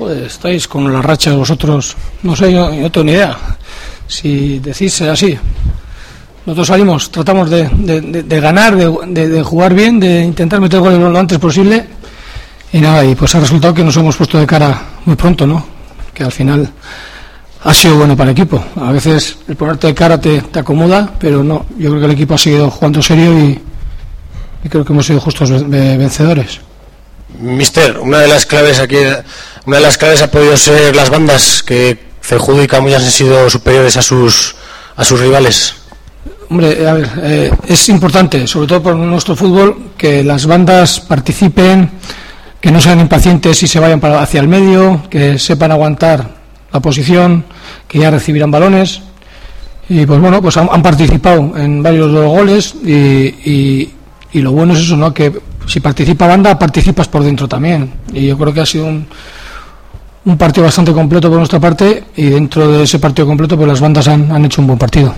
Pues estáis con la racha vosotros, no sé, yo, no tengo ni idea. Si decís así, nosotros salimos, tratamos de, ganar, de, jugar bien, de intentar meter goles lo antes posible. Y nada, y pues ha resultado que nos hemos puesto de cara muy pronto, ¿no? Que al final ha sido bueno para el equipo. A veces el ponerte de cara te, te acomoda, pero no. Yo creo que el equipo ha seguido jugando serio y creo que hemos sido justos vencedores. Mister, una de las claves aquí, una de las claves ha podido ser las bandas que Cejudo y Camuñas han sido superiores a sus a sus rivales. Hombre, a ver, eh, es importante, sobre todo por nuestro fútbol, que las bandas participen, que no sean impacientes y se vayan para, hacia el medio, que sepan aguantar la posición, que ya recibirán balones. Y pues bueno, pues han, participado en varios de los goles y, y lo bueno es eso, ¿no? Que si participa banda, participas por dentro también. Y yo creo que ha sido un, un partido bastante completo por nuestra parte y dentro de ese partido completo, pues las bandas han, han hecho un buen partido.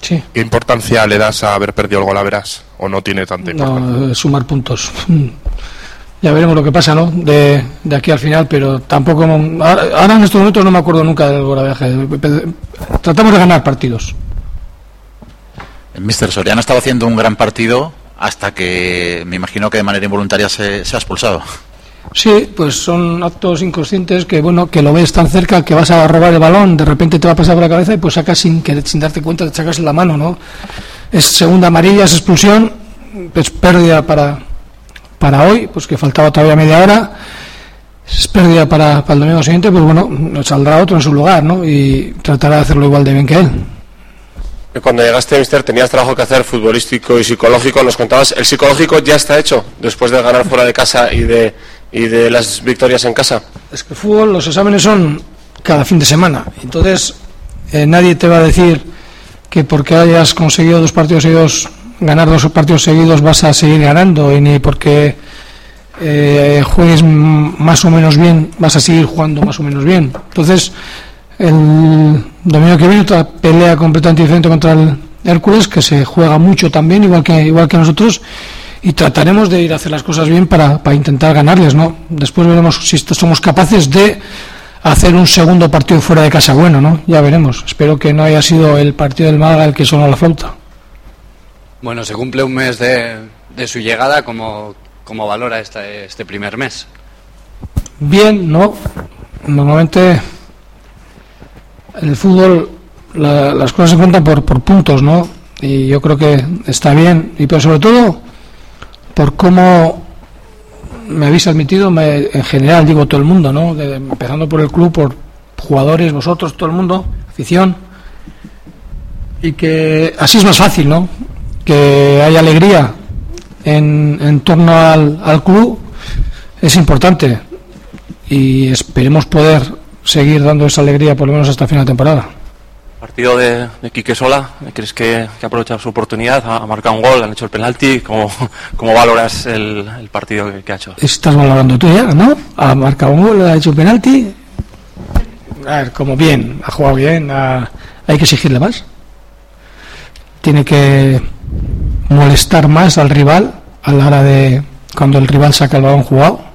Sí. ¿Qué importancia le das a haber perdido el gol a Verás? ¿O no tiene tanta importancia? No, sumar puntos. Ya veremos lo que pasa, ¿no? De, de aquí al final, pero tampoco. Ahora, en estos momentos no me acuerdo nunca del viaje Tratamos de ganar partidos. Mister Soriano estaba haciendo un gran partido hasta que me imagino que de manera involuntaria se, ha expulsado. Sí, pues son actos inconscientes que bueno que lo ves tan cerca que vas a robar el balón, de repente te va a pasar por la cabeza y pues sacas sin que sin darte cuenta te sacas la mano, ¿no? Es segunda amarilla, es expulsión, es pérdida para para hoy, pues que faltaba todavía media hora. Es pérdida para, para el domingo siguiente, pues bueno, saldrá otro en su lugar, ¿no? Y tratará de hacerlo igual de bien que él. Cuando llegaste, Mister, tenías trabajo que hacer futbolístico y psicológico. Nos contabas, ¿el psicológico ya está hecho después de ganar fuera de casa y de, y de las victorias en casa? Es que el fútbol, los exámenes son cada fin de semana. Entonces, eh, nadie te va a decir que porque hayas conseguido dos partidos seguidos, ganar dos partidos seguidos, vas a seguir ganando, y ni porque eh, juegues más o menos bien, vas a seguir jugando más o menos bien. Entonces, el domingo que viene otra pelea completamente diferente contra el Hércules, que se juega mucho también, igual que, igual que nosotros, y trataremos de ir a hacer las cosas bien para, para intentar ganarles, ¿no? Después veremos si somos capaces de hacer un segundo partido fuera de casa bueno, ¿no? Ya veremos. Espero que no haya sido el partido del Málaga el que sonó la flauta. Bueno, se cumple un mes de, de su llegada, ¿cómo, cómo valora este, este primer mes? Bien, ¿no? Normalmente en el fútbol las cosas se cuentan por, puntos, ¿no? Y yo creo que está bien, y pero sobre todo por cómo me habéis admitido, en general digo todo el mundo, ¿no? empezando por el club, por jugadores, vosotros, todo el mundo, afición, y que así es más fácil, ¿no? Que haya alegría en, en torno al, al club es importante y esperemos poder seguir dando esa alegría por lo menos hasta final de temporada. Partido de, de Quique Sola, ¿crees que, que ha aprovechado su oportunidad? Ha, marcado un gol, han hecho el penalti. ¿Cómo, cómo valoras el, el partido que, ha hecho? Estás valorando tú ya, ¿no? Ha marcado un gol, ha hecho un penalti. A ver, como bien, ha jugado bien, hay que exigirle más. Tiene que molestar más al rival a la hora de cuando el rival saca el balón jugado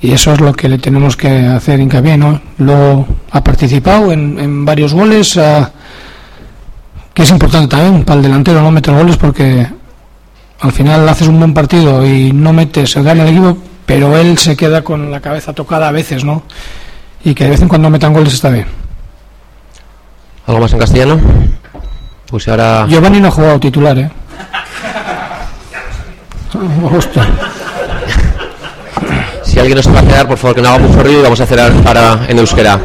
y eso es lo que le tenemos que hacer hincapié, ¿no? Lo ha participado en, en varios goles, que es importante también para el delantero no meter goles porque al final haces un buen partido y no metes, se gana el equipo, pero él se queda con la cabeza tocada a veces, ¿no? Y que de vez en cuando metan goles está bien. ¿Algo más en castellano? Pues ahora... Giovanni no ha jugado titular, ¿eh? Hostia. Si alguien nos va a quedar, por favor, que no haga mucho ruido y vamos a cerrar para en euskera.